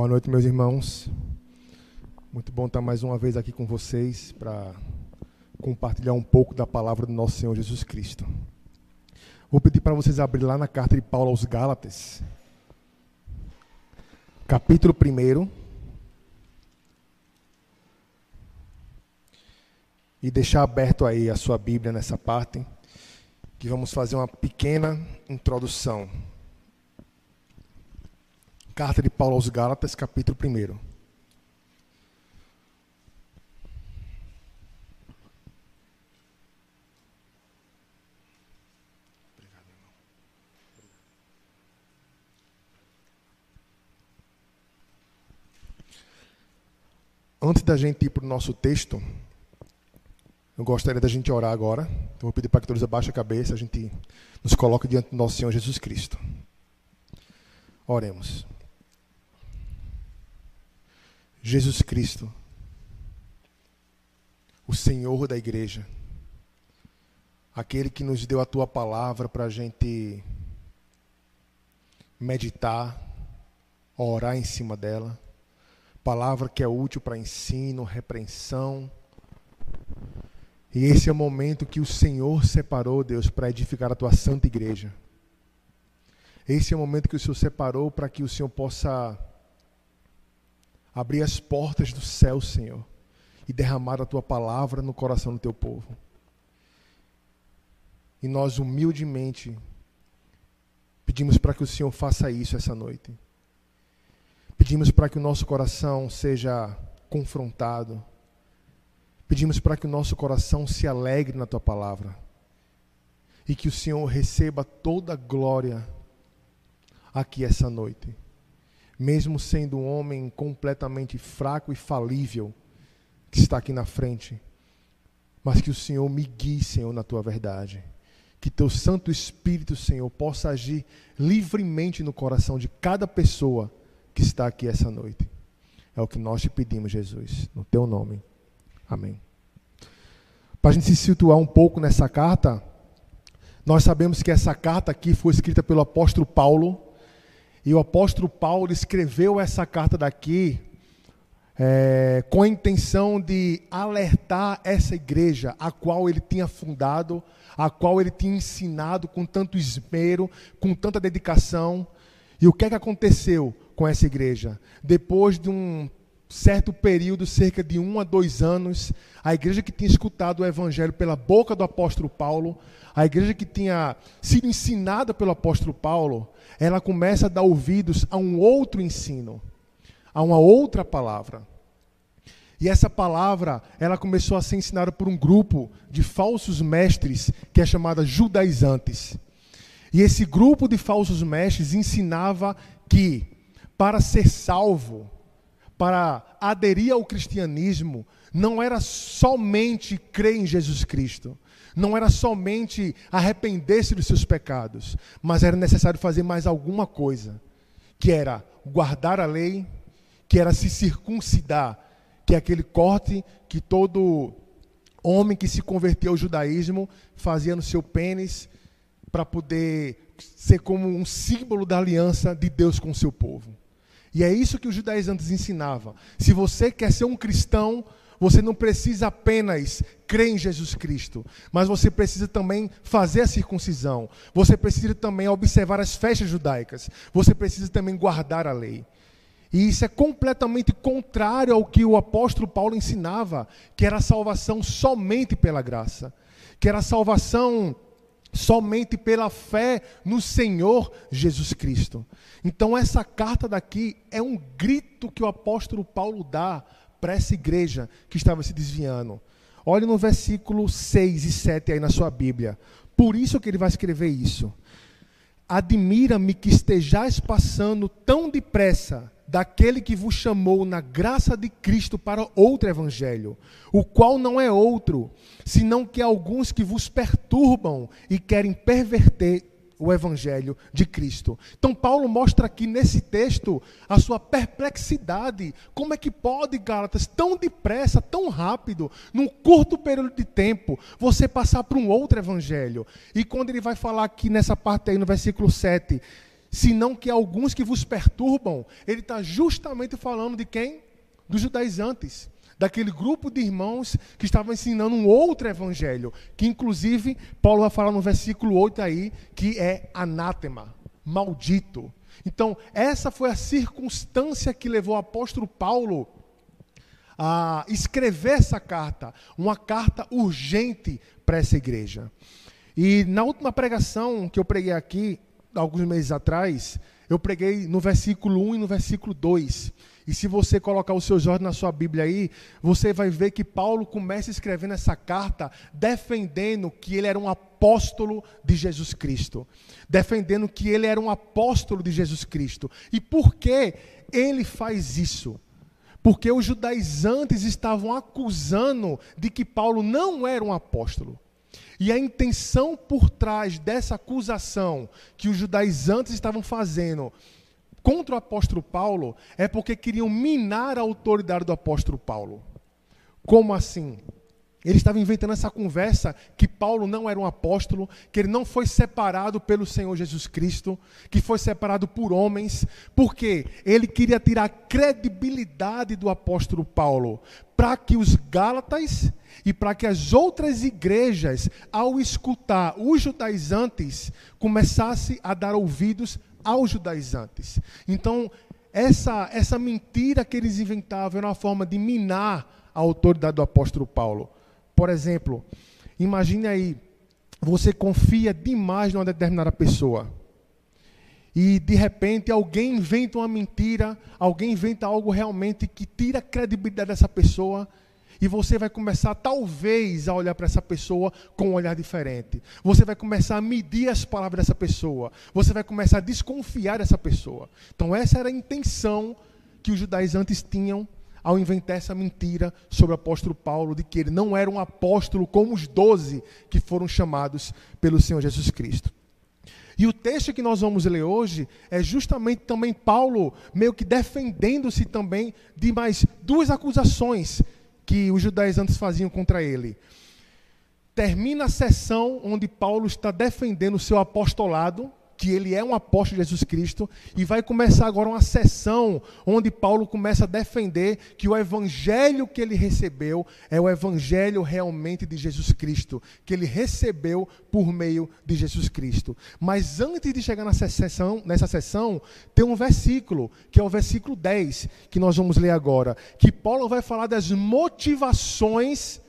Boa noite, meus irmãos. Muito bom estar mais uma vez aqui com vocês para compartilhar um pouco da palavra do nosso Senhor Jesus Cristo. Vou pedir para vocês abrir lá na carta de Paulo aos Gálatas, capítulo 1. E deixar aberto aí a sua Bíblia nessa parte, que vamos fazer uma pequena introdução. Carta de Paulo aos Gálatas, capítulo 1. Antes da gente ir para o nosso texto, eu gostaria da gente orar agora. Então, vou pedir para que todos abaixem a cabeça, a gente nos coloque diante do nosso Senhor Jesus Cristo. Oremos. Jesus Cristo, o Senhor da igreja, aquele que nos deu a tua palavra para a gente meditar, orar em cima dela, palavra que é útil para ensino, repreensão. E esse é o momento que o Senhor separou, Deus, para edificar a tua santa igreja. Esse é o momento que o Senhor separou para que o Senhor possa abrir as portas do céu, Senhor, e derramar a tua palavra no coração do teu povo. E nós humildemente pedimos para que o Senhor faça isso essa noite. Pedimos para que o nosso coração seja confrontado. Pedimos para que o nosso coração se alegre na tua palavra. E que o Senhor receba toda a glória aqui essa noite mesmo sendo um homem completamente fraco e falível, que está aqui na frente, mas que o Senhor me guie, Senhor, na tua verdade. Que teu Santo Espírito, Senhor, possa agir livremente no coração de cada pessoa que está aqui essa noite. É o que nós te pedimos, Jesus, no teu nome. Amém. Para a gente se situar um pouco nessa carta, nós sabemos que essa carta aqui foi escrita pelo apóstolo Paulo e o apóstolo Paulo escreveu essa carta daqui é, com a intenção de alertar essa igreja, a qual ele tinha fundado, a qual ele tinha ensinado com tanto esmero, com tanta dedicação. E o que é que aconteceu com essa igreja? Depois de um certo período, cerca de um a dois anos, a igreja que tinha escutado o evangelho pela boca do apóstolo Paulo, a igreja que tinha sido ensinada pelo apóstolo Paulo, ela começa a dar ouvidos a um outro ensino, a uma outra palavra. E essa palavra, ela começou a ser ensinada por um grupo de falsos mestres, que é chamada judaizantes. E esse grupo de falsos mestres ensinava que para ser salvo, para aderir ao cristianismo não era somente crer em Jesus Cristo, não era somente arrepender-se dos seus pecados, mas era necessário fazer mais alguma coisa, que era guardar a lei, que era se circuncidar, que é aquele corte que todo homem que se converteu ao judaísmo fazia no seu pênis para poder ser como um símbolo da aliança de Deus com o seu povo. E é isso que os judaizantes ensinavam. Se você quer ser um cristão, você não precisa apenas crer em Jesus Cristo, mas você precisa também fazer a circuncisão. Você precisa também observar as festas judaicas. Você precisa também guardar a lei. E isso é completamente contrário ao que o apóstolo Paulo ensinava, que era a salvação somente pela graça, que era a salvação somente pela fé no Senhor Jesus Cristo. Então, essa carta daqui é um grito que o apóstolo Paulo dá para essa igreja que estava se desviando. Olhe no versículo 6 e 7 aí na sua Bíblia. Por isso que ele vai escrever isso. Admira-me que estejais passando tão depressa daquele que vos chamou na graça de Cristo para outro evangelho, o qual não é outro, senão que alguns que vos perturbam e querem perverter o evangelho de Cristo. Então Paulo mostra aqui nesse texto a sua perplexidade. Como é que pode, Gálatas, tão depressa, tão rápido, num curto período de tempo, você passar para um outro evangelho? E quando ele vai falar aqui nessa parte aí no versículo 7, senão que alguns que vos perturbam. Ele está justamente falando de quem? Dos judaizantes. Daquele grupo de irmãos que estavam ensinando um outro evangelho, que inclusive Paulo vai falar no versículo 8 aí, que é anátema, maldito. Então, essa foi a circunstância que levou o apóstolo Paulo a escrever essa carta, uma carta urgente para essa igreja. E na última pregação que eu preguei aqui, alguns meses atrás, eu preguei no versículo 1 e no versículo 2. E se você colocar os seus olhos na sua Bíblia aí, você vai ver que Paulo começa escrevendo essa carta defendendo que ele era um apóstolo de Jesus Cristo. Defendendo que ele era um apóstolo de Jesus Cristo. E por que ele faz isso? Porque os judaizantes estavam acusando de que Paulo não era um apóstolo. E a intenção por trás dessa acusação que os judaizantes estavam fazendo contra o apóstolo Paulo é porque queriam minar a autoridade do apóstolo Paulo. Como assim? Ele estava inventando essa conversa que Paulo não era um apóstolo, que ele não foi separado pelo Senhor Jesus Cristo, que foi separado por homens, porque ele queria tirar a credibilidade do apóstolo Paulo, para que os Gálatas e para que as outras igrejas, ao escutar os judaizantes, começassem a dar ouvidos aos judaizantes. Então, essa, essa mentira que eles inventavam era uma forma de minar a autoridade do apóstolo Paulo. Por exemplo, imagine aí, você confia demais numa determinada pessoa. E de repente alguém inventa uma mentira, alguém inventa algo realmente que tira a credibilidade dessa pessoa, e você vai começar talvez a olhar para essa pessoa com um olhar diferente. Você vai começar a medir as palavras dessa pessoa. Você vai começar a desconfiar dessa pessoa. Então essa era a intenção que os judaizantes tinham ao inventar essa mentira sobre o apóstolo Paulo, de que ele não era um apóstolo como os doze que foram chamados pelo Senhor Jesus Cristo. E o texto que nós vamos ler hoje é justamente também Paulo, meio que defendendo-se também de mais duas acusações que os judeus antes faziam contra ele. Termina a sessão onde Paulo está defendendo o seu apostolado, que ele é um apóstolo de Jesus Cristo, e vai começar agora uma sessão onde Paulo começa a defender que o evangelho que ele recebeu é o evangelho realmente de Jesus Cristo, que ele recebeu por meio de Jesus Cristo. Mas antes de chegar nessa sessão, nessa sessão, tem um versículo, que é o versículo 10, que nós vamos ler agora, que Paulo vai falar das motivações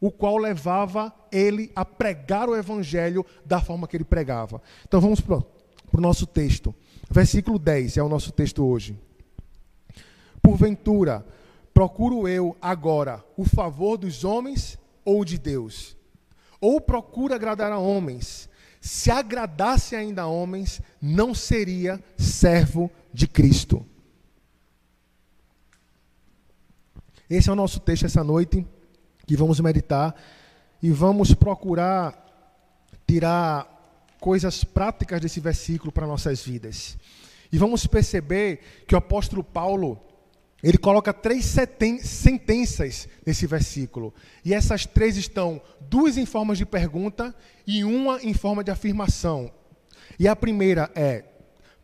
o qual levava ele a pregar o evangelho da forma que ele pregava. Então vamos para o nosso texto. Versículo 10 é o nosso texto hoje. Porventura, procuro eu agora o favor dos homens ou de Deus? Ou procuro agradar a homens? Se agradasse ainda a homens, não seria servo de Cristo. Esse é o nosso texto essa noite que vamos meditar e vamos procurar tirar coisas práticas desse versículo para nossas vidas. E vamos perceber que o apóstolo Paulo, ele coloca três sentenças nesse versículo. E essas três estão duas em forma de pergunta e uma em forma de afirmação. E a primeira é: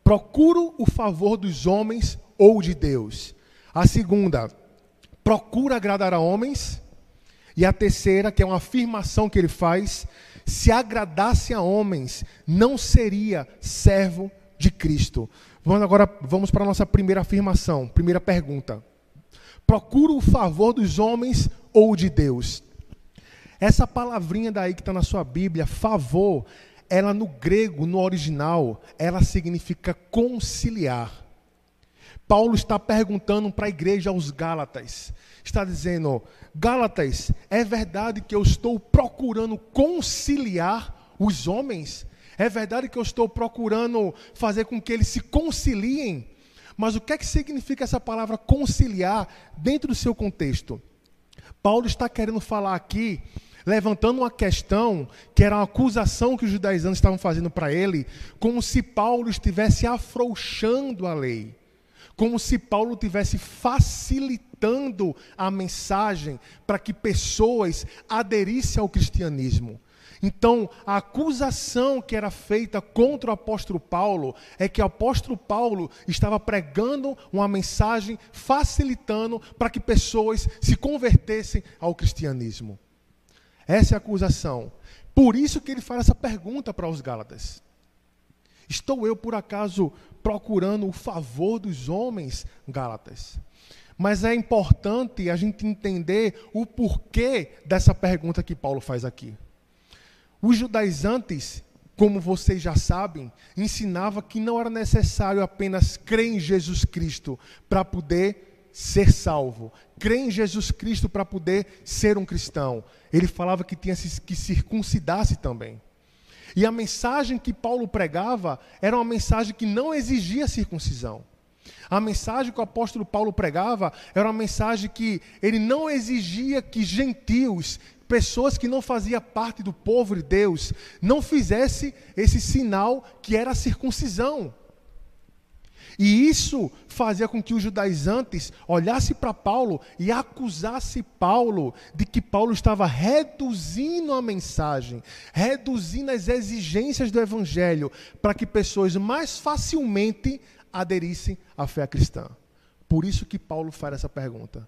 procuro o favor dos homens ou de Deus. A segunda, procura agradar a homens. E a terceira, que é uma afirmação que ele faz: se agradasse a homens, não seria servo de Cristo. Vamos agora vamos para a nossa primeira afirmação, primeira pergunta. Procuro o favor dos homens ou de Deus? Essa palavrinha daí que está na sua Bíblia, favor, ela no grego, no original, ela significa conciliar. Paulo está perguntando para a igreja aos Gálatas. Está dizendo: Gálatas, é verdade que eu estou procurando conciliar os homens? É verdade que eu estou procurando fazer com que eles se conciliem? Mas o que é que significa essa palavra conciliar dentro do seu contexto? Paulo está querendo falar aqui, levantando uma questão que era uma acusação que os judaizantes estavam fazendo para ele, como se Paulo estivesse afrouxando a lei como se Paulo tivesse facilitando a mensagem para que pessoas aderissem ao cristianismo. Então, a acusação que era feita contra o apóstolo Paulo é que o apóstolo Paulo estava pregando uma mensagem facilitando para que pessoas se convertessem ao cristianismo. Essa é a acusação. Por isso que ele faz essa pergunta para os Gálatas. Estou eu, por acaso, procurando o favor dos homens, Gálatas? Mas é importante a gente entender o porquê dessa pergunta que Paulo faz aqui. Os judaizantes, como vocês já sabem, ensinava que não era necessário apenas crer em Jesus Cristo para poder ser salvo, crer em Jesus Cristo para poder ser um cristão. Ele falava que tinha que circuncidar-se também. E a mensagem que Paulo pregava era uma mensagem que não exigia circuncisão. A mensagem que o apóstolo Paulo pregava era uma mensagem que ele não exigia que gentios, pessoas que não faziam parte do povo de Deus, não fizesse esse sinal que era a circuncisão. E isso fazia com que os judaizantes olhassem para Paulo e acusassem Paulo de que Paulo estava reduzindo a mensagem, reduzindo as exigências do evangelho, para que pessoas mais facilmente aderissem à fé cristã. Por isso que Paulo faz essa pergunta.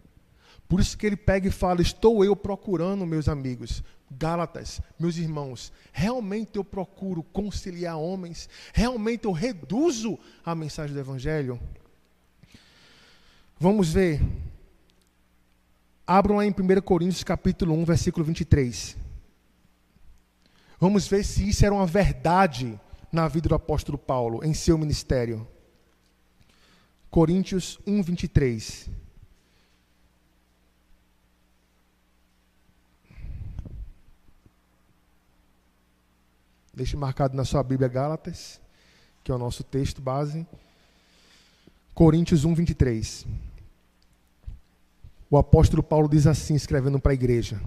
Por isso que ele pega e fala: Estou eu procurando, meus amigos, Gálatas, meus irmãos, realmente eu procuro conciliar homens? Realmente eu reduzo a mensagem do Evangelho? Vamos ver. Abram lá em 1 Coríntios capítulo 1, versículo 23. Vamos ver se isso era uma verdade na vida do apóstolo Paulo, em seu ministério. Coríntios 1, 23. Deixe marcado na sua Bíblia Gálatas, que é o nosso texto base. Coríntios 1, 23. O apóstolo Paulo diz assim, escrevendo para a igreja: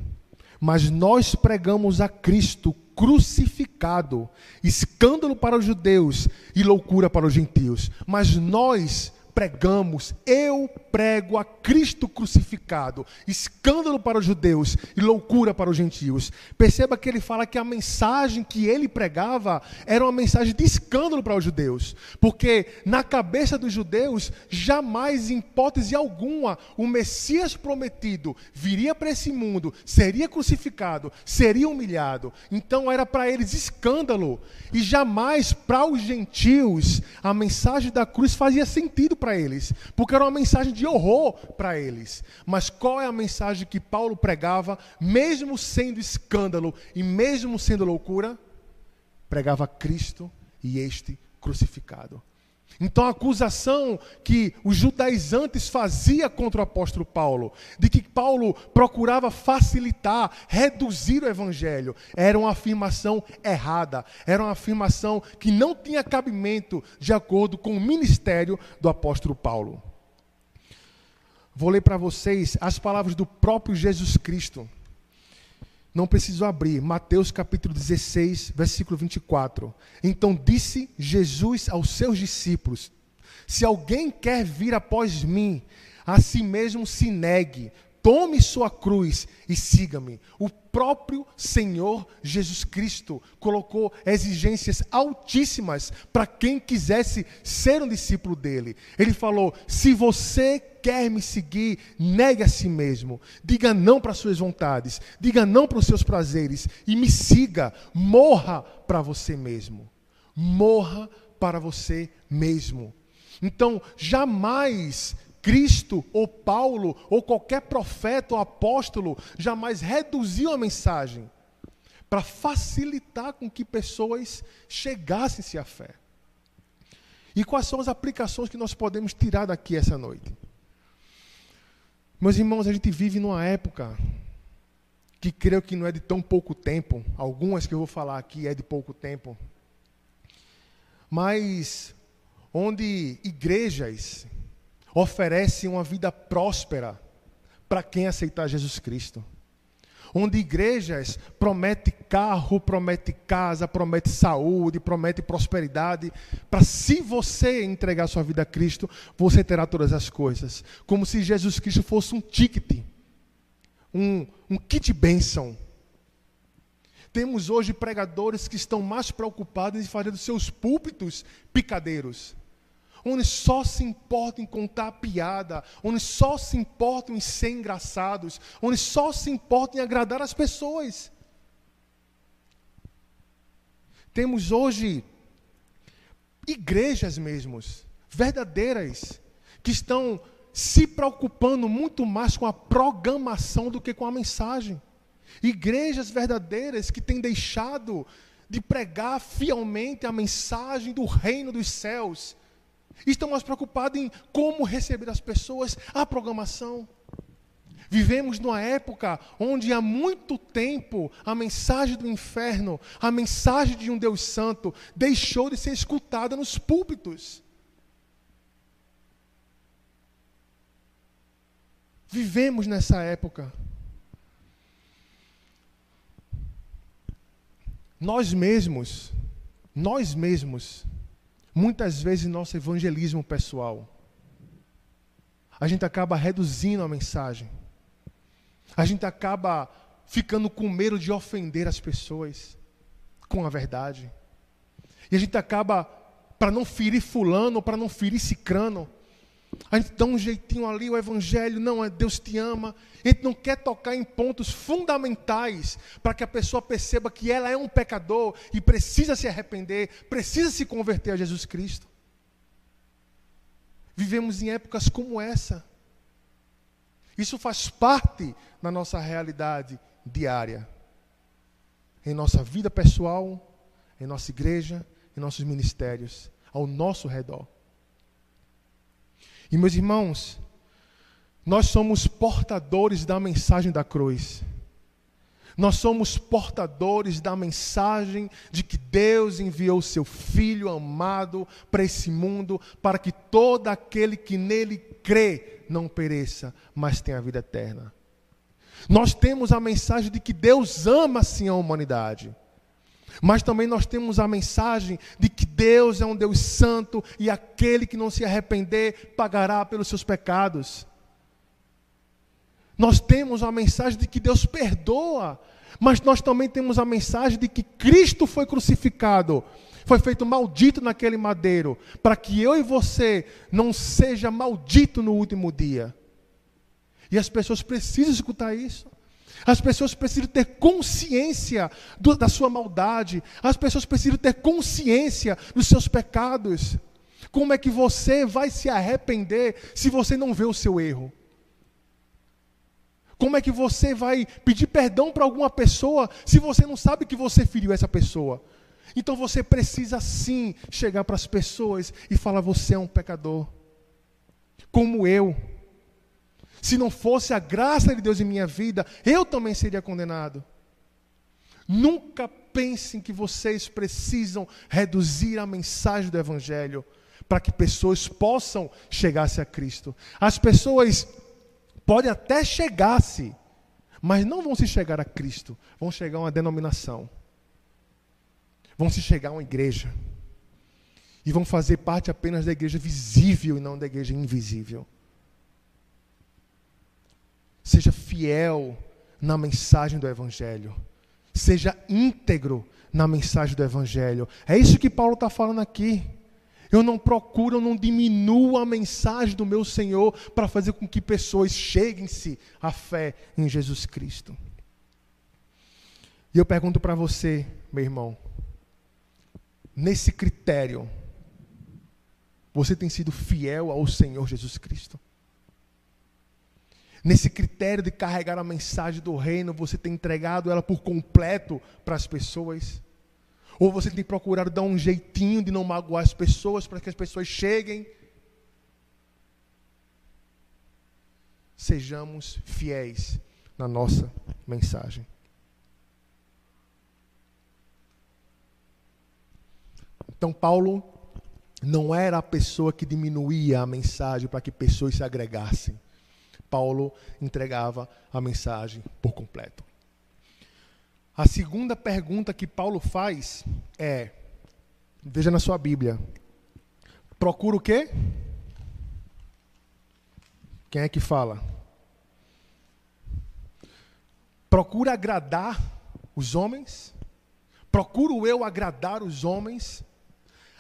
Mas nós pregamos a Cristo crucificado, escândalo para os judeus e loucura para os gentios. Mas nós pregamos, eu prego a Cristo crucificado, escândalo para os judeus e loucura para os gentios. Perceba que ele fala que a mensagem que ele pregava era uma mensagem de escândalo para os judeus, porque na cabeça dos judeus, jamais, em hipótese alguma, o Messias prometido viria para esse mundo, seria crucificado, seria humilhado. Então era para eles escândalo, e jamais para os gentios a mensagem da cruz fazia sentido para para eles, porque era uma mensagem de horror para eles. Mas qual é a mensagem que Paulo pregava, mesmo sendo escândalo e mesmo sendo loucura? Pregava Cristo e este crucificado. Então a acusação que os judaizantes faziam contra o apóstolo Paulo, de que Paulo procurava facilitar, reduzir o evangelho, era uma afirmação errada, era uma afirmação que não tinha cabimento de acordo com o ministério do apóstolo Paulo. Vou ler para vocês as palavras do próprio Jesus Cristo. Não preciso abrir. Mateus capítulo 16, versículo 24. Então disse Jesus aos seus discípulos: Se alguém quer vir após mim, a si mesmo se negue, tome sua cruz e siga-me. O próprio Senhor Jesus Cristo colocou exigências altíssimas para quem quisesse ser um discípulo dele. Ele falou: se você quer me seguir, negue a si mesmo. Diga não para suas vontades, diga não para os seus prazeres e me siga. Morra para você mesmo. Morra para você mesmo. Então, jamais Cristo ou Paulo ou qualquer profeta ou apóstolo jamais reduziu a mensagem para facilitar com que pessoas chegassem-se à fé. E quais são as aplicações que nós podemos tirar daqui essa noite? Meus irmãos, a gente vive numa época que creio que não é de tão pouco tempo, algumas que eu vou falar aqui é de pouco tempo, mas onde igrejas oferecem uma vida próspera para quem aceitar Jesus Cristo. Onde igrejas promete carro, promete casa, promete saúde, promete prosperidade, para se você entregar sua vida a Cristo, você terá todas as coisas, como se Jesus Cristo fosse um ticket, um, um kit bênção. Temos hoje pregadores que estão mais preocupados em fazer dos seus púlpitos picadeiros, onde só se importam em contar piada, onde só se importam em ser engraçados, onde só se importam em agradar as pessoas. Temos hoje igrejas mesmos, verdadeiras, que estão se preocupando muito mais com a programação do que com a mensagem. Igrejas verdadeiras que têm deixado de pregar fielmente a mensagem do reino dos céus. Estão mais preocupados em como receber as pessoas, a programação. Vivemos numa época onde há muito tempo a mensagem do inferno, a mensagem de um Deus Santo, deixou de ser escutada nos púlpitos. Vivemos nessa época. Nós mesmos, nós mesmos, muitas vezes nosso evangelismo pessoal, a gente acaba reduzindo a mensagem. A gente acaba ficando com medo de ofender as pessoas com a verdade. E a gente acaba, para não ferir fulano, para não ferir cicrano, a gente dá um jeitinho ali, o evangelho, não, é Deus te ama. A gente não quer tocar em pontos fundamentais para que a pessoa perceba que ela é um pecador e precisa se arrepender, precisa se converter a Jesus Cristo. Vivemos em épocas como essa. Isso faz parte da nossa realidade diária. Em nossa vida pessoal, em nossa igreja, em nossos ministérios, ao nosso redor. E meus irmãos, nós somos portadores da mensagem da cruz. Nós somos portadores da mensagem de que Deus enviou seu Filho amado para esse mundo, para que todo aquele que nele crê não pereça, mas tenha a vida eterna. Nós temos a mensagem de que Deus ama sim a humanidade. Mas também nós temos a mensagem de que Deus é um Deus santo e aquele que não se arrepender pagará pelos seus pecados. Nós temos a mensagem de que Deus perdoa, mas nós também temos a mensagem de que Cristo foi crucificado, foi feito maldito naquele madeiro, para que eu e você não seja maldito no último dia. E as pessoas precisam escutar isso. As pessoas precisam ter consciência do, da sua maldade. As pessoas precisam ter consciência dos seus pecados. Como é que você vai se arrepender se você não vê o seu erro? Como é que você vai pedir perdão para alguma pessoa se você não sabe que você feriu essa pessoa? Então você precisa sim chegar para as pessoas e falar: você é um pecador, como eu. Se não fosse a graça de Deus em minha vida, eu também seria condenado. Nunca pensem que vocês precisam reduzir a mensagem do Evangelho para que pessoas possam chegar-se a Cristo. As pessoas podem até chegar-se, mas não vão se chegar a Cristo, vão chegar a uma denominação, vão se chegar a uma igreja, e vão fazer parte apenas da igreja visível e não da igreja invisível. Seja fiel na mensagem do Evangelho. Seja íntegro na mensagem do Evangelho. É isso que Paulo está falando aqui. Eu não procuro, eu não diminuo a mensagem do meu Senhor para fazer com que pessoas cheguem-se à fé em Jesus Cristo. E eu pergunto para você, meu irmão, nesse critério, você tem sido fiel ao Senhor Jesus Cristo? Nesse critério de carregar a mensagem do reino, você tem entregado ela por completo para as pessoas? Ou você tem procurado dar um jeitinho de não magoar as pessoas para que as pessoas cheguem? Sejamos fiéis na nossa mensagem. Então, Paulo não era a pessoa que diminuía a mensagem para que pessoas se agregassem. Paulo entregava a mensagem por completo. A segunda pergunta que Paulo faz é: veja na sua Bíblia, procura o quê? Quem é que fala? Procura agradar os homens Procuro eu agradar os homens?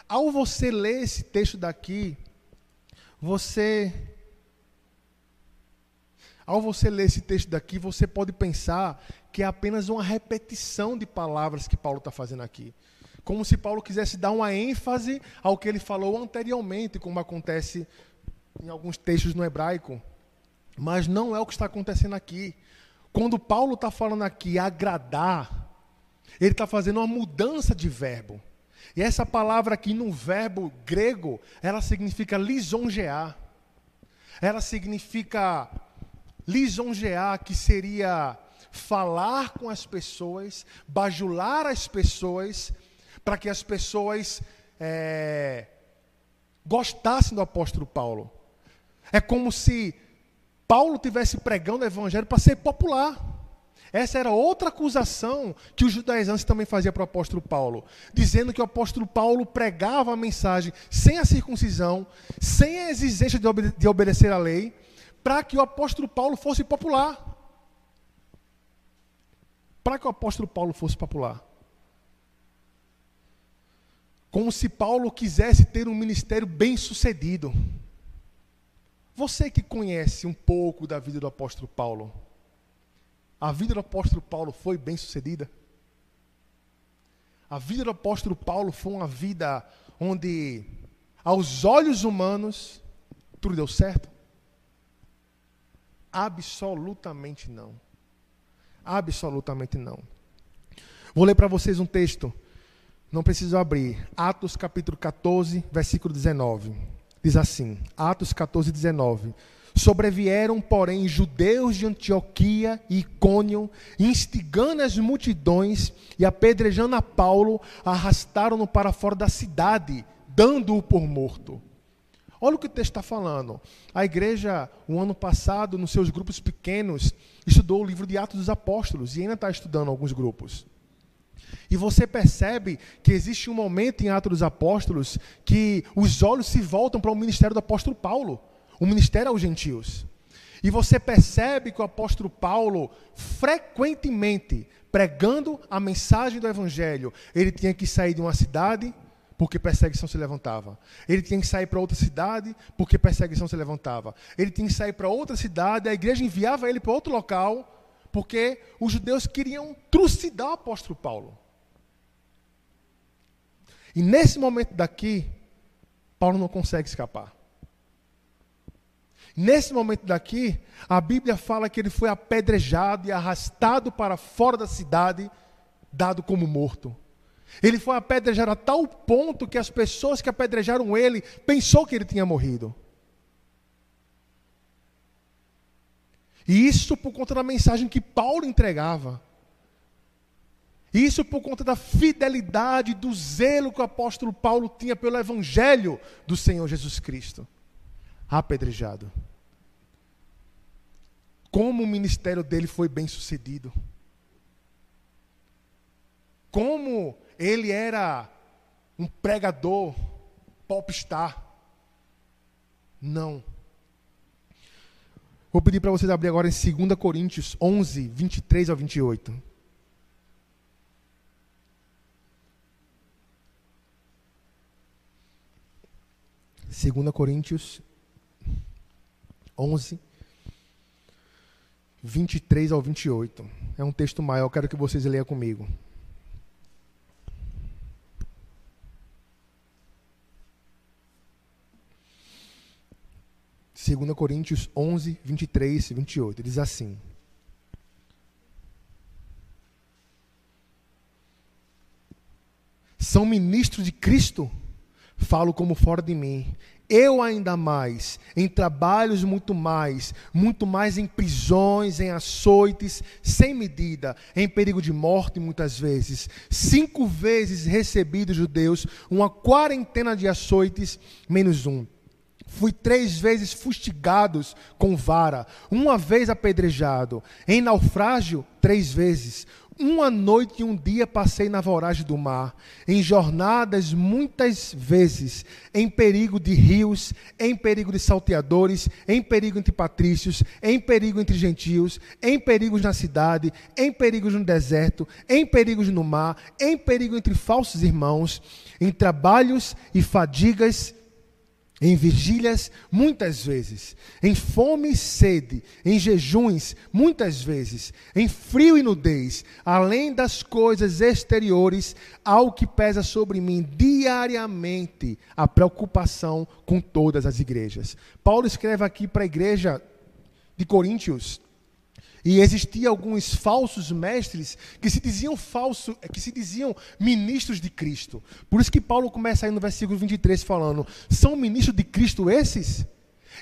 Ao você ler esse texto daqui, você ao você ler esse texto daqui, você pode pensar que é apenas uma repetição de palavras que Paulo está fazendo aqui. Como se Paulo quisesse dar uma ênfase ao que ele falou anteriormente, como acontece em alguns textos no hebraico. Mas não é o que está acontecendo aqui. Quando Paulo está falando aqui agradar, ele está fazendo uma mudança de verbo. E essa palavra aqui no verbo grego, ela significa lisonjear. Ela significa lisonjear, que seria falar com as pessoas, bajular as pessoas, para que as pessoas é, gostassem do apóstolo Paulo. É como se Paulo tivesse pregando o evangelho para ser popular. Essa era outra acusação que os judaizantes também faziam para o apóstolo Paulo, dizendo que o apóstolo Paulo pregava a mensagem sem a circuncisão, sem a exigência de, obede de obedecer à lei, para que o apóstolo Paulo fosse popular. Para que o apóstolo Paulo fosse popular. Como se Paulo quisesse ter um ministério bem sucedido. Você que conhece um pouco da vida do apóstolo Paulo, a vida do apóstolo Paulo foi bem sucedida? A vida do apóstolo Paulo foi uma vida onde, aos olhos humanos, tudo deu certo? Absolutamente não. Absolutamente não. Vou ler para vocês um texto, não preciso abrir. Atos capítulo 14, versículo 19. Diz assim: Atos 14, 19. Sobrevieram, porém, judeus de Antioquia e Icônio, instigando as multidões e apedrejando a Paulo, arrastaram-no para fora da cidade, dando-o por morto. Olha o que o texto está falando. A igreja, o ano passado, nos seus grupos pequenos, estudou o livro de Atos dos Apóstolos e ainda está estudando alguns grupos. E você percebe que existe um momento em Atos dos Apóstolos que os olhos se voltam para o ministério do apóstolo Paulo o ministério aos gentios. E você percebe que o apóstolo Paulo, frequentemente, pregando a mensagem do evangelho, ele tinha que sair de uma cidade porque perseguição se levantava. Ele tinha que sair para outra cidade porque perseguição se levantava. Ele tinha que sair para outra cidade, a igreja enviava ele para outro local porque os judeus queriam trucidar o apóstolo Paulo. E nesse momento daqui, Paulo não consegue escapar. Nesse momento daqui, a Bíblia fala que ele foi apedrejado e arrastado para fora da cidade, dado como morto. Ele foi apedrejado a tal ponto que as pessoas que apedrejaram ele pensou que ele tinha morrido. E isso por conta da mensagem que Paulo entregava. Isso por conta da fidelidade, do zelo que o apóstolo Paulo tinha pelo evangelho do Senhor Jesus Cristo. Apedrejado como o ministério dele foi bem sucedido. Como ele era um pregador popstar. Não. Vou pedir para vocês abrir agora em 2 Coríntios 11, 23 ao 28. Segunda Coríntios 11, 23 ao 28. É um texto maior, quero que vocês leiam comigo. Segunda Coríntios 11, 23 e 28. Diz assim: São ministros de Cristo? Falo como fora de mim eu ainda mais, em trabalhos muito mais, muito mais em prisões, em açoites, sem medida, em perigo de morte muitas vezes. Cinco vezes recebi dos judeus uma quarentena de açoites, menos um. Fui três vezes fustigados com vara, uma vez apedrejado. Em naufrágio, três vezes. Uma noite e um dia passei na voragem do mar, em jornadas muitas vezes, em perigo de rios, em perigo de salteadores, em perigo entre patrícios, em perigo entre gentios, em perigos na cidade, em perigos no deserto, em perigos no mar, em perigo entre falsos irmãos, em trabalhos e fadigas em vigílias, muitas vezes, em fome e sede, em jejuns, muitas vezes, em frio e nudez, além das coisas exteriores, ao que pesa sobre mim diariamente a preocupação com todas as igrejas. Paulo escreve aqui para a igreja de Coríntios e existiam alguns falsos mestres que se diziam falso, que se diziam ministros de Cristo. Por isso que Paulo começa aí no versículo 23 falando: "São ministros de Cristo esses?"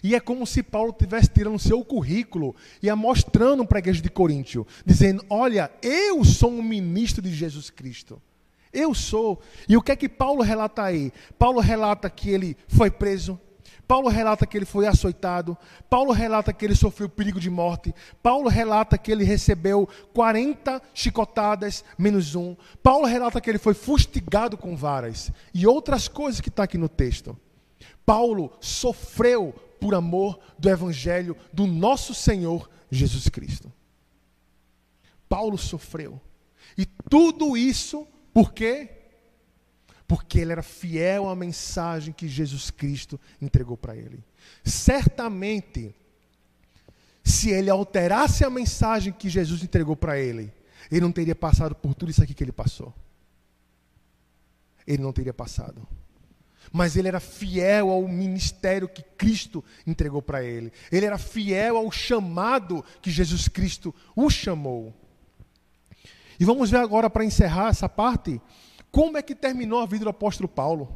E é como se Paulo tivesse tirando seu currículo e mostrando para a igreja de Coríntio, dizendo: "Olha, eu sou um ministro de Jesus Cristo. Eu sou". E o que é que Paulo relata aí? Paulo relata que ele foi preso, Paulo relata que ele foi açoitado, Paulo relata que ele sofreu perigo de morte, Paulo relata que ele recebeu 40 chicotadas menos um, Paulo relata que ele foi fustigado com varas e outras coisas que está aqui no texto. Paulo sofreu por amor do Evangelho do nosso Senhor Jesus Cristo. Paulo sofreu. E tudo isso por quê? Porque ele era fiel à mensagem que Jesus Cristo entregou para ele. Certamente, se ele alterasse a mensagem que Jesus entregou para ele, ele não teria passado por tudo isso aqui que ele passou. Ele não teria passado. Mas ele era fiel ao ministério que Cristo entregou para ele. Ele era fiel ao chamado que Jesus Cristo o chamou. E vamos ver agora, para encerrar essa parte, como é que terminou a vida do apóstolo Paulo?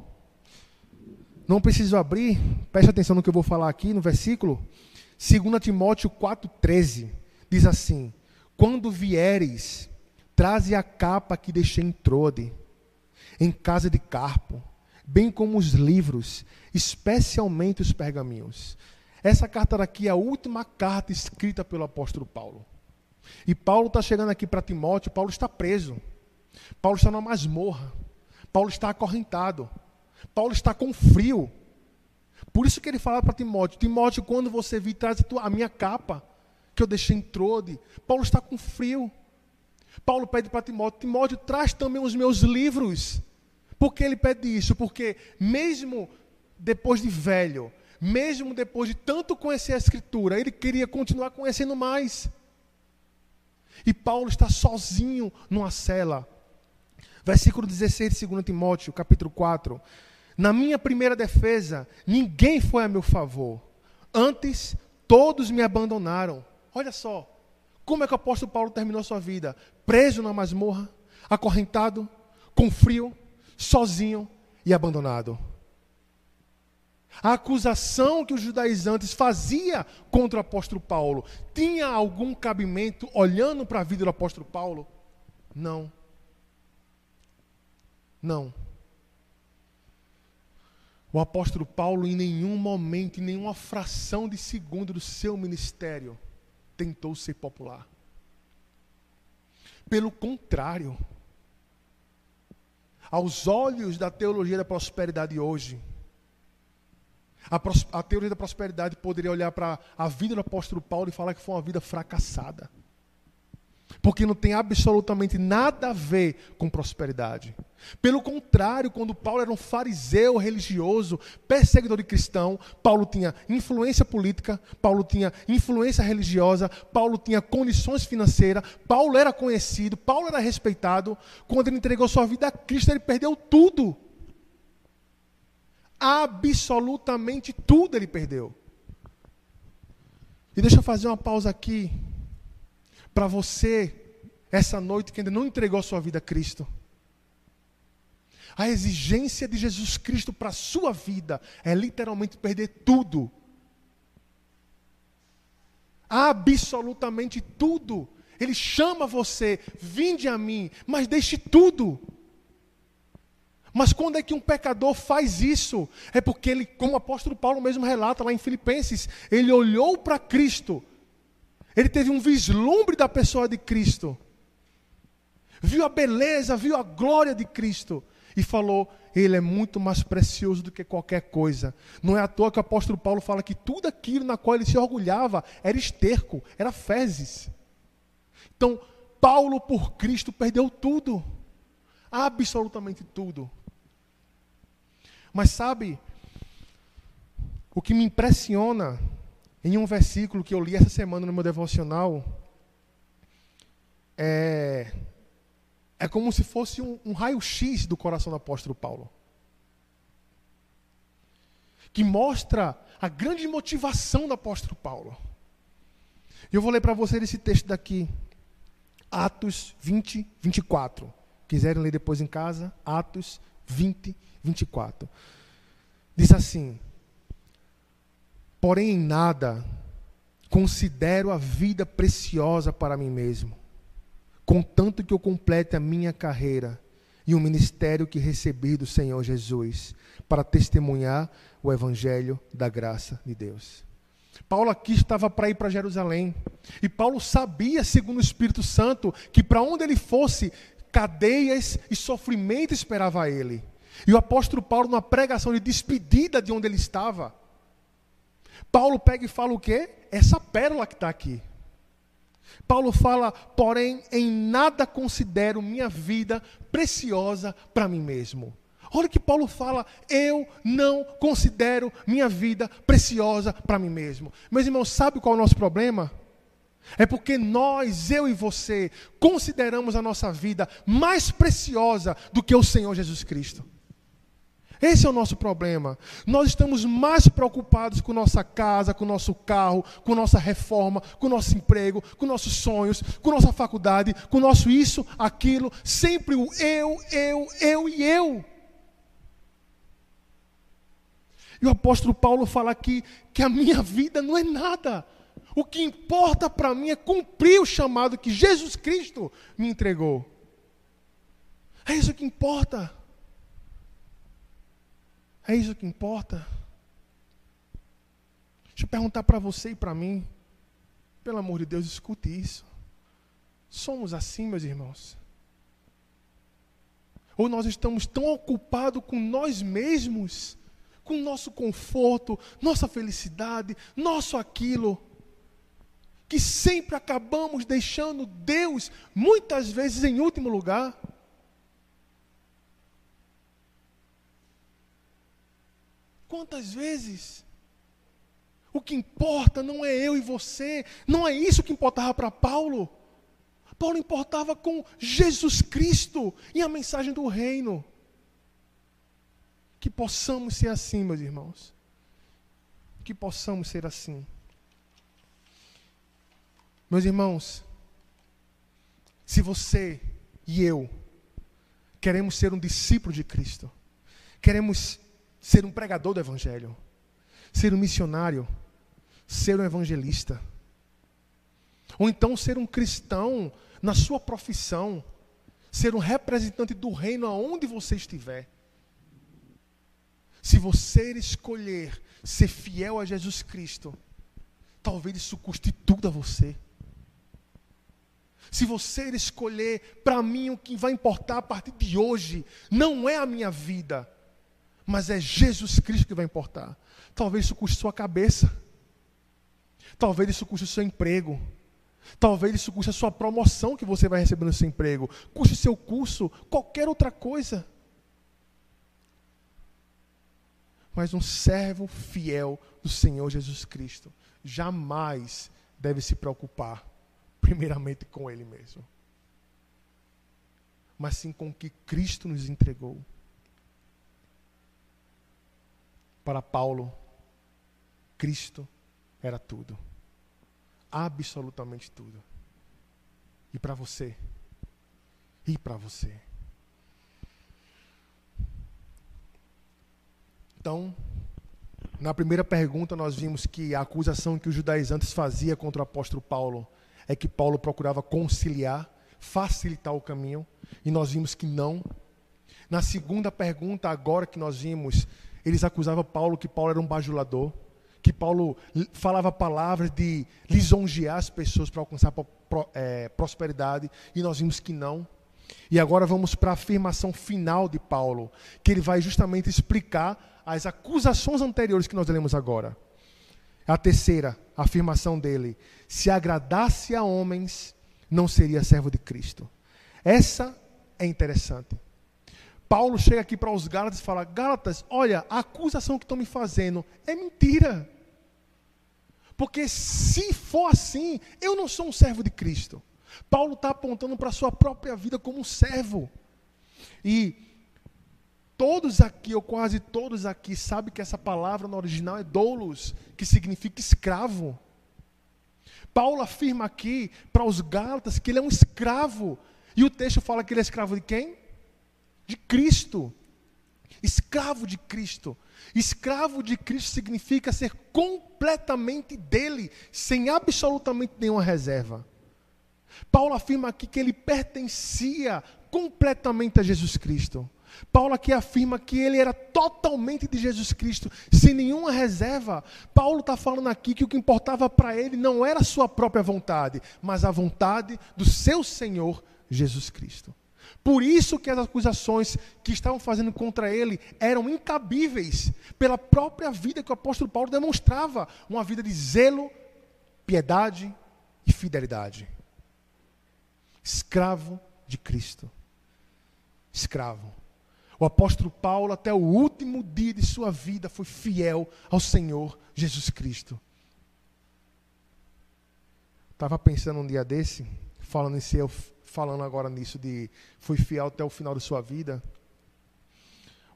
Não preciso abrir, preste atenção no que eu vou falar aqui no versículo. 2 Timóteo 4,13 diz assim: Quando vieres, traze a capa que deixei em Trode, em casa de Carpo, bem como os livros, especialmente os pergaminhos. Essa carta daqui é a última carta escrita pelo apóstolo Paulo. E Paulo está chegando aqui para Timóteo, Paulo está preso. Paulo está na masmorra. Paulo está acorrentado. Paulo está com frio. Por isso que ele fala para Timóteo: Timóteo, quando você vir, traz a minha capa, que eu deixei em Trode. Paulo está com frio. Paulo pede para Timóteo: Timóteo, traz também os meus livros. Por que ele pede isso? Porque, mesmo depois de velho, mesmo depois de tanto conhecer a Escritura, ele queria continuar conhecendo mais. E Paulo está sozinho numa cela. Versículo 16 de 2 Timóteo, capítulo 4. Na minha primeira defesa, ninguém foi a meu favor. Antes, todos me abandonaram. Olha só, como é que o apóstolo Paulo terminou sua vida? Preso na masmorra, acorrentado, com frio, sozinho e abandonado. A acusação que os judaizantes faziam contra o apóstolo Paulo tinha algum cabimento olhando para a vida do apóstolo Paulo? Não. Não. O apóstolo Paulo, em nenhum momento, em nenhuma fração de segundo do seu ministério, tentou ser popular. Pelo contrário, aos olhos da teologia da prosperidade hoje, a, a teoria da prosperidade poderia olhar para a vida do apóstolo Paulo e falar que foi uma vida fracassada. Porque não tem absolutamente nada a ver com prosperidade. Pelo contrário, quando Paulo era um fariseu religioso, perseguidor de cristão, Paulo tinha influência política, Paulo tinha influência religiosa, Paulo tinha condições financeiras, Paulo era conhecido, Paulo era respeitado. Quando ele entregou sua vida a Cristo, ele perdeu tudo. Absolutamente tudo ele perdeu. E deixa eu fazer uma pausa aqui para você, essa noite, que ainda não entregou a sua vida a Cristo. A exigência de Jesus Cristo para a sua vida é literalmente perder tudo. Absolutamente tudo. Ele chama você, vinde a mim, mas deixe tudo. Mas quando é que um pecador faz isso? É porque ele, como o apóstolo Paulo mesmo relata lá em Filipenses, ele olhou para Cristo, ele teve um vislumbre da pessoa de Cristo, viu a beleza, viu a glória de Cristo e falou: Ele é muito mais precioso do que qualquer coisa. Não é à toa que o apóstolo Paulo fala que tudo aquilo na qual ele se orgulhava era esterco, era fezes. Então, Paulo por Cristo perdeu tudo, absolutamente tudo. Mas sabe, o que me impressiona em um versículo que eu li essa semana no meu devocional é, é como se fosse um, um raio-x do coração do apóstolo Paulo. Que mostra a grande motivação do apóstolo Paulo. Eu vou ler para vocês esse texto daqui, Atos 20, 24. Quiserem ler depois em casa, Atos 20, 24. Diz assim: Porém, em nada considero a vida preciosa para mim mesmo, contanto que eu complete a minha carreira e o ministério que recebi do Senhor Jesus, para testemunhar o evangelho da graça de Deus. Paulo aqui estava para ir para Jerusalém. E Paulo sabia, segundo o Espírito Santo, que para onde ele fosse, cadeias e sofrimento esperava ele. E o apóstolo Paulo, numa pregação de despedida de onde ele estava, Paulo pega e fala o quê? Essa pérola que está aqui. Paulo fala, porém, em nada considero minha vida preciosa para mim mesmo. Olha que Paulo fala, eu não considero minha vida preciosa para mim mesmo. Meus irmãos, sabe qual é o nosso problema? É porque nós, eu e você, consideramos a nossa vida mais preciosa do que o Senhor Jesus Cristo. Esse é o nosso problema. Nós estamos mais preocupados com nossa casa, com nosso carro, com nossa reforma, com nosso emprego, com nossos sonhos, com nossa faculdade, com nosso isso, aquilo, sempre o eu, eu, eu e eu. E o apóstolo Paulo fala aqui que a minha vida não é nada. O que importa para mim é cumprir o chamado que Jesus Cristo me entregou. É isso que importa. É isso que importa. Deixa eu perguntar para você e para mim. Pelo amor de Deus, escute isso. Somos assim, meus irmãos? Ou nós estamos tão ocupados com nós mesmos, com nosso conforto, nossa felicidade, nosso aquilo, que sempre acabamos deixando Deus, muitas vezes em último lugar? Quantas vezes? O que importa não é eu e você, não é isso que importava para Paulo. Paulo importava com Jesus Cristo e a mensagem do reino. Que possamos ser assim, meus irmãos. Que possamos ser assim. Meus irmãos, se você e eu queremos ser um discípulo de Cristo, queremos ser um pregador do Evangelho, ser um missionário, ser um evangelista. Ou então ser um cristão na sua profissão, ser um representante do reino aonde você estiver. Se você escolher ser fiel a Jesus Cristo, talvez isso custe tudo a você. Se você escolher, para mim o que vai importar a partir de hoje não é a minha vida, mas é Jesus Cristo que vai importar. Talvez isso custe sua cabeça. Talvez isso custe seu emprego. Talvez isso custe a sua promoção que você vai receber no seu emprego. Custe seu curso, qualquer outra coisa. Mas um servo fiel do Senhor Jesus Cristo jamais deve se preocupar, primeiramente, com Ele mesmo, mas sim com o que Cristo nos entregou. Para Paulo, Cristo era tudo. Absolutamente tudo. E para você? E para você? Então, na primeira pergunta nós vimos que a acusação que os judaizantes faziam contra o apóstolo Paulo é que Paulo procurava conciliar, facilitar o caminho, e nós vimos que não. Na segunda pergunta, agora que nós vimos, eles acusavam Paulo que Paulo era um bajulador, que Paulo falava palavras de lisonjear as pessoas para alcançar é, prosperidade, e nós vimos que não. E agora vamos para a afirmação final de Paulo, que ele vai justamente explicar as acusações anteriores que nós lemos agora. A terceira afirmação dele: se agradasse a homens, não seria servo de Cristo. Essa é interessante. Paulo chega aqui para os Gálatas e fala: Gálatas, olha, a acusação que estão me fazendo é mentira. Porque se for assim, eu não sou um servo de Cristo. Paulo está apontando para a sua própria vida como um servo. E todos aqui, ou quase todos aqui, sabem que essa palavra no original é doulos, que significa escravo. Paulo afirma aqui para os Gálatas que ele é um escravo. E o texto fala que ele é escravo de quem? De Cristo. Escravo de Cristo. Escravo de Cristo significa ser completamente dele, sem absolutamente nenhuma reserva. Paulo afirma aqui que ele pertencia completamente a Jesus Cristo. Paulo aqui afirma que ele era totalmente de Jesus Cristo, sem nenhuma reserva. Paulo está falando aqui que o que importava para ele não era a sua própria vontade, mas a vontade do seu Senhor Jesus Cristo. Por isso que as acusações que estavam fazendo contra ele eram incabíveis, pela própria vida que o apóstolo Paulo demonstrava, uma vida de zelo, piedade e fidelidade escravo de Cristo. Escravo. O apóstolo Paulo, até o último dia de sua vida, foi fiel ao Senhor Jesus Cristo. Estava pensando um dia desse, falando em ser, falando agora nisso de foi fiel até o final de sua vida.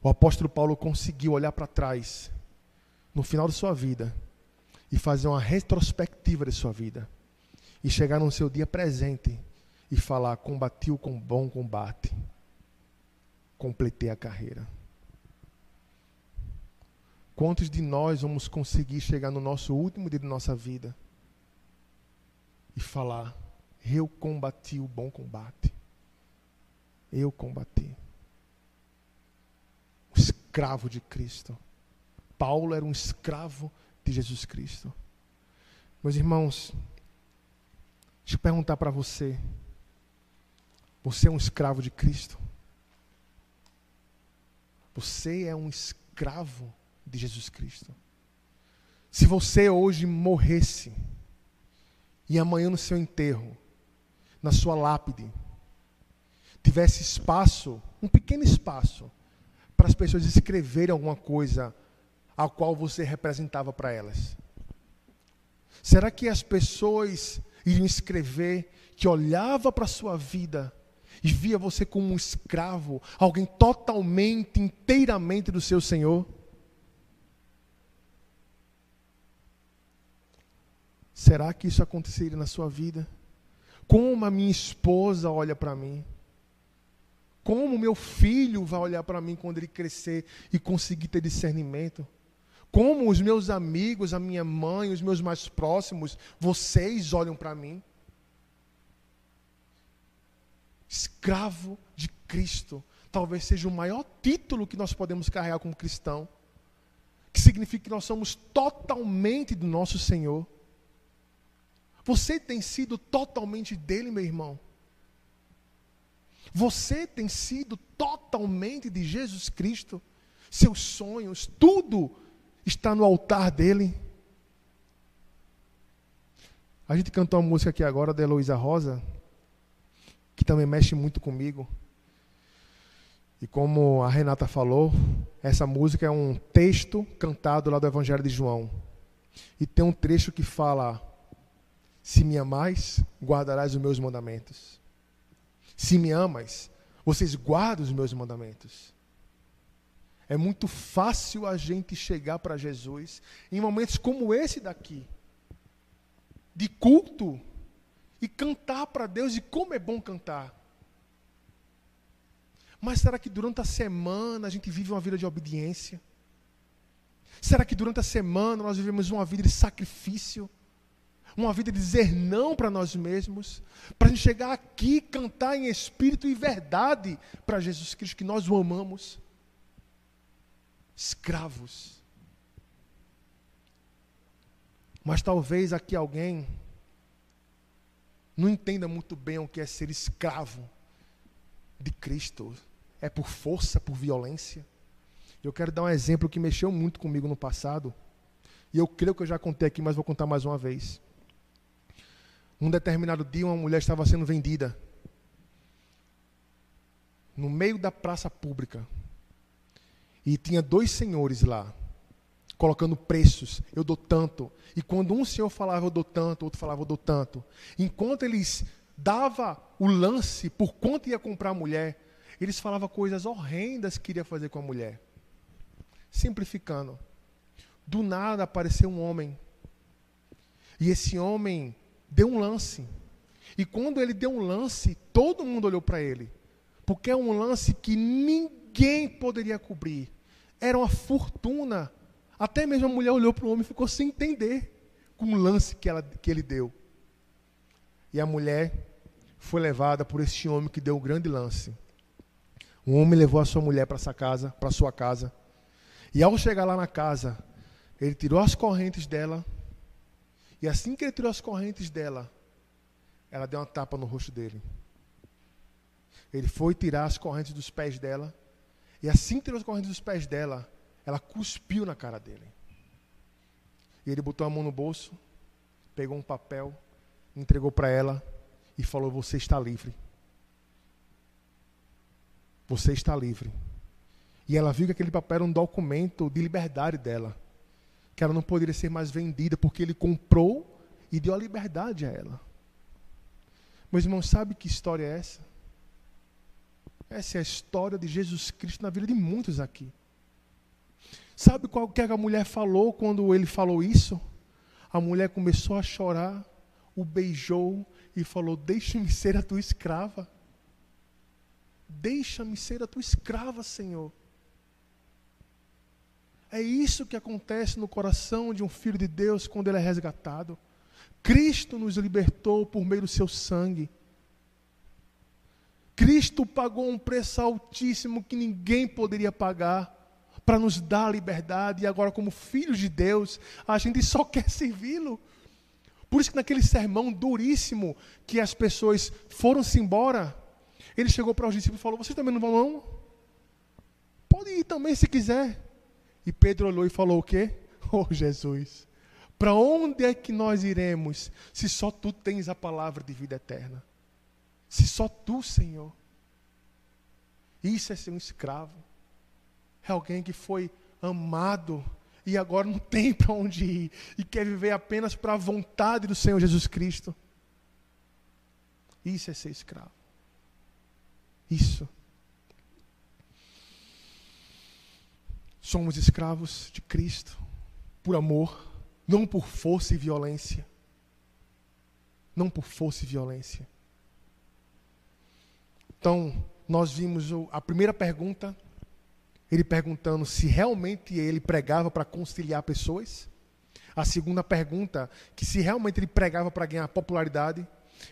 O apóstolo Paulo conseguiu olhar para trás no final de sua vida e fazer uma retrospectiva de sua vida e chegar no seu dia presente e falar: combati o com bom combate, completei a carreira. Quantos de nós vamos conseguir chegar no nosso último dia de nossa vida e falar: eu combati o bom combate, eu combati. O escravo de Cristo. Paulo era um escravo de Jesus Cristo. Meus irmãos, deixa eu perguntar para você. Você é um escravo de Cristo. Você é um escravo de Jesus Cristo. Se você hoje morresse e amanhã no seu enterro, na sua lápide, tivesse espaço, um pequeno espaço, para as pessoas escreverem alguma coisa a qual você representava para elas. Será que as pessoas iriam escrever que olhava para a sua vida e via você como um escravo, alguém totalmente, inteiramente do seu Senhor? Será que isso aconteceria na sua vida? Como a minha esposa olha para mim? Como meu filho vai olhar para mim quando ele crescer e conseguir ter discernimento? Como os meus amigos, a minha mãe, os meus mais próximos, vocês olham para mim? escravo de Cristo, talvez seja o maior título que nós podemos carregar como cristão, que significa que nós somos totalmente do nosso Senhor. Você tem sido totalmente dele, meu irmão. Você tem sido totalmente de Jesus Cristo. Seus sonhos, tudo está no altar dele. A gente cantou uma música aqui agora da Heloísa Rosa, que também mexe muito comigo. E como a Renata falou, essa música é um texto cantado lá do Evangelho de João. E tem um trecho que fala: Se me amais, guardarás os meus mandamentos. Se me amas, vocês guardam os meus mandamentos. É muito fácil a gente chegar para Jesus em momentos como esse daqui, de culto, e cantar para Deus, e como é bom cantar. Mas será que durante a semana a gente vive uma vida de obediência? Será que durante a semana nós vivemos uma vida de sacrifício? Uma vida de dizer não para nós mesmos, para a gente chegar aqui cantar em espírito e verdade para Jesus Cristo, que nós o amamos. Escravos. Mas talvez aqui alguém não entenda muito bem o que é ser escravo de Cristo. É por força, por violência. Eu quero dar um exemplo que mexeu muito comigo no passado. E eu creio que eu já contei aqui, mas vou contar mais uma vez. Um determinado dia, uma mulher estava sendo vendida no meio da praça pública. E tinha dois senhores lá, colocando preços. Eu dou tanto. E quando um senhor falava, eu dou tanto, outro falava, eu dou tanto. Enquanto eles dava o lance por quanto ia comprar a mulher, eles falavam coisas horrendas que iria fazer com a mulher. Simplificando. Do nada apareceu um homem. E esse homem deu um lance. E quando ele deu um lance, todo mundo olhou para ele. Porque é um lance que ninguém poderia cobrir. Era uma fortuna. Até mesmo a mulher olhou para o homem e ficou sem entender com o lance que, ela, que ele deu. E a mulher foi levada por este homem que deu um grande lance. O homem levou a sua mulher para sua casa, para sua casa. E ao chegar lá na casa, ele tirou as correntes dela e assim que ele tirou as correntes dela, ela deu uma tapa no rosto dele. Ele foi tirar as correntes dos pés dela. E assim que tirou as correntes dos pés dela, ela cuspiu na cara dele. E ele botou a mão no bolso, pegou um papel, entregou para ela e falou: Você está livre. Você está livre. E ela viu que aquele papel era um documento de liberdade dela que ela não poderia ser mais vendida, porque ele comprou e deu a liberdade a ela. Meus irmãos, sabe que história é essa? Essa é a história de Jesus Cristo na vida de muitos aqui. Sabe qual que a mulher falou quando ele falou isso? A mulher começou a chorar, o beijou e falou: Deixa-me ser a tua escrava. Deixa-me ser a tua escrava, Senhor. É isso que acontece no coração de um filho de Deus quando ele é resgatado. Cristo nos libertou por meio do seu sangue. Cristo pagou um preço altíssimo que ninguém poderia pagar para nos dar a liberdade, e agora, como filhos de Deus, a gente só quer servi-lo. Por isso que naquele sermão duríssimo que as pessoas foram-se embora, ele chegou para os discípulos e falou: Vocês também não vão, não? Pode ir também se quiser. E Pedro olhou e falou o quê? Oh Jesus, para onde é que nós iremos se só tu tens a palavra de vida eterna? Se só tu, Senhor. Isso é ser um escravo. É alguém que foi amado e agora não tem para onde ir e quer viver apenas para a vontade do Senhor Jesus Cristo. Isso é ser escravo. Isso Somos escravos de Cristo, por amor, não por força e violência. Não por força e violência. Então, nós vimos a primeira pergunta, ele perguntando se realmente ele pregava para conciliar pessoas. A segunda pergunta, que se realmente ele pregava para ganhar popularidade.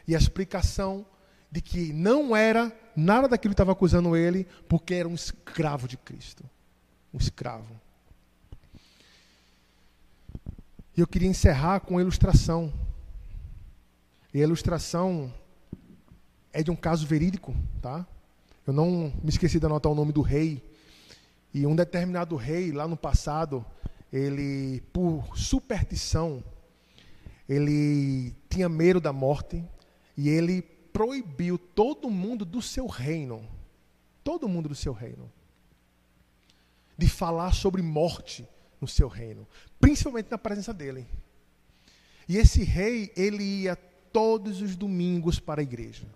E a explicação de que não era nada daquilo que estava acusando ele, porque era um escravo de Cristo um escravo. E eu queria encerrar com uma ilustração. E a ilustração é de um caso verídico, tá? Eu não me esqueci de anotar o nome do rei. E um determinado rei, lá no passado, ele, por superstição, ele tinha medo da morte e ele proibiu todo mundo do seu reino. Todo mundo do seu reino de falar sobre morte no seu reino, principalmente na presença dele. E esse rei, ele ia todos os domingos para a igreja.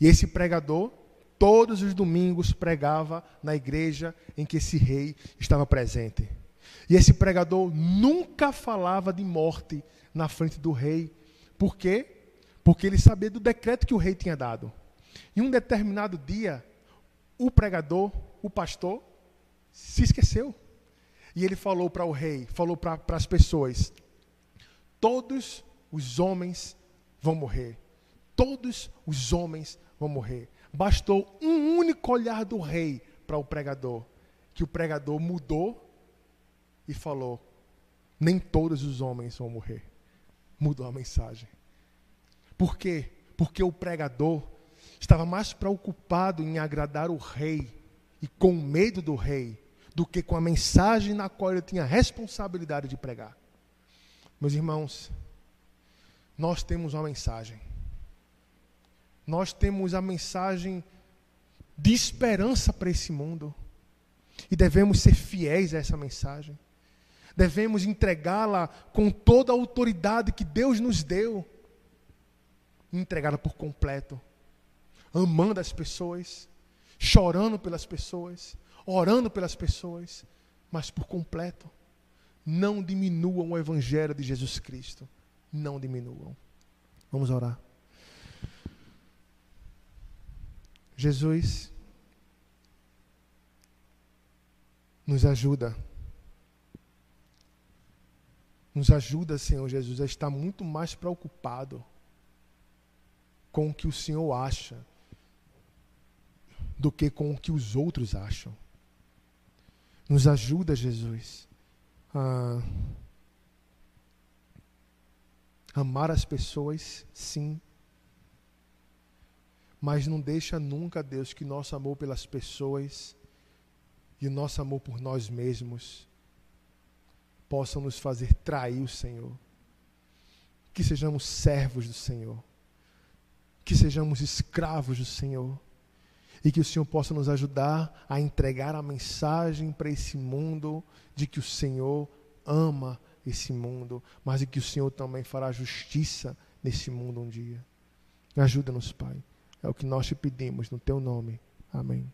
E esse pregador, todos os domingos pregava na igreja em que esse rei estava presente. E esse pregador nunca falava de morte na frente do rei. Por quê? Porque ele sabia do decreto que o rei tinha dado. Em um determinado dia, o pregador, o pastor, se esqueceu. E ele falou para o rei, falou para as pessoas: Todos os homens vão morrer. Todos os homens vão morrer. Bastou um único olhar do rei para o pregador, que o pregador mudou e falou: Nem todos os homens vão morrer. Mudou a mensagem. Por quê? Porque o pregador estava mais preocupado em agradar o rei e com medo do rei do que com a mensagem na qual ele tinha a responsabilidade de pregar. Meus irmãos, nós temos uma mensagem. Nós temos a mensagem de esperança para esse mundo. E devemos ser fiéis a essa mensagem. Devemos entregá-la com toda a autoridade que Deus nos deu. Entregá-la por completo. Amando as pessoas, chorando pelas pessoas, orando pelas pessoas, mas por completo. Não diminuam o Evangelho de Jesus Cristo. Não diminuam. Vamos orar. Jesus, nos ajuda. Nos ajuda, Senhor Jesus, a estar muito mais preocupado com o que o Senhor acha do que com o que os outros acham. Nos ajuda, Jesus, a amar as pessoas, sim, mas não deixa nunca, Deus, que nosso amor pelas pessoas e o nosso amor por nós mesmos possam nos fazer trair o Senhor. Que sejamos servos do Senhor. Que sejamos escravos do Senhor e que o Senhor possa nos ajudar a entregar a mensagem para esse mundo de que o Senhor ama esse mundo, mas de que o Senhor também fará justiça nesse mundo um dia. Ajuda-nos, Pai. É o que nós te pedimos no teu nome. Amém.